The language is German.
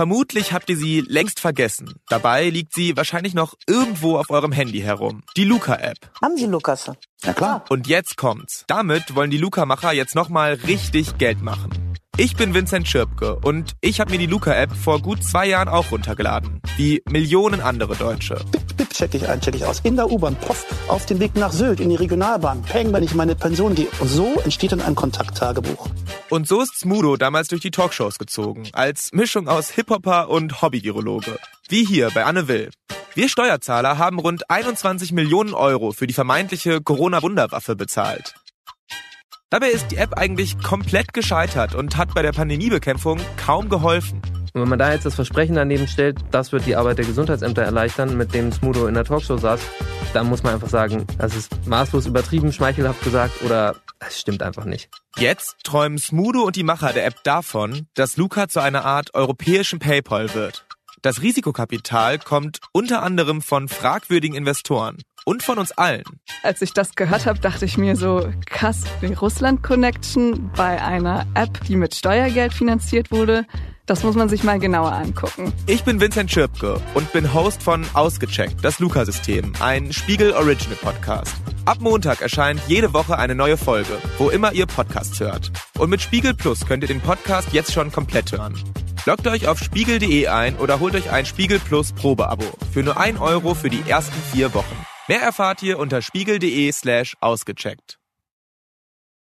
Vermutlich habt ihr sie längst vergessen. Dabei liegt sie wahrscheinlich noch irgendwo auf eurem Handy herum. Die Luca-App. Haben Sie Lukas? Ja klar. Und jetzt kommt's. Damit wollen die Luca-Macher jetzt nochmal richtig Geld machen. Ich bin Vincent Schirpke und ich habe mir die Luca-App vor gut zwei Jahren auch runtergeladen. Wie Millionen andere Deutsche. Check ich ein, check ich aus. In der U-Bahn, poff, auf dem Weg nach Sylt, in die Regionalbahn, peng, wenn ich in meine Pension gehe. Und so entsteht dann ein Kontakttagebuch. Und so ist Smudo damals durch die Talkshows gezogen. Als Mischung aus Hip-Hopper und Hobby-Virologe. Wie hier bei Anne Will. Wir Steuerzahler haben rund 21 Millionen Euro für die vermeintliche Corona-Wunderwaffe bezahlt. Dabei ist die App eigentlich komplett gescheitert und hat bei der Pandemiebekämpfung kaum geholfen. Und wenn man da jetzt das Versprechen daneben stellt, das wird die Arbeit der Gesundheitsämter erleichtern, mit dem Smudo in der Talkshow saß, dann muss man einfach sagen, das ist maßlos übertrieben, schmeichelhaft gesagt oder es stimmt einfach nicht. Jetzt träumen Smudo und die Macher der App davon, dass Luca zu einer Art europäischen PayPal wird. Das Risikokapital kommt unter anderem von fragwürdigen Investoren und von uns allen. Als ich das gehört habe, dachte ich mir so, krass, die Russland-Connection bei einer App, die mit Steuergeld finanziert wurde. Das muss man sich mal genauer angucken. Ich bin Vincent Schirpke und bin Host von Ausgecheckt, das Luca-System, ein Spiegel Original Podcast. Ab Montag erscheint jede Woche eine neue Folge, wo immer ihr Podcasts hört. Und mit Spiegel Plus könnt ihr den Podcast jetzt schon komplett hören. Loggt euch auf spiegel.de ein oder holt euch ein Spiegel Plus Probeabo für nur ein Euro für die ersten vier Wochen. Mehr erfahrt ihr unter spiegel.de slash ausgecheckt.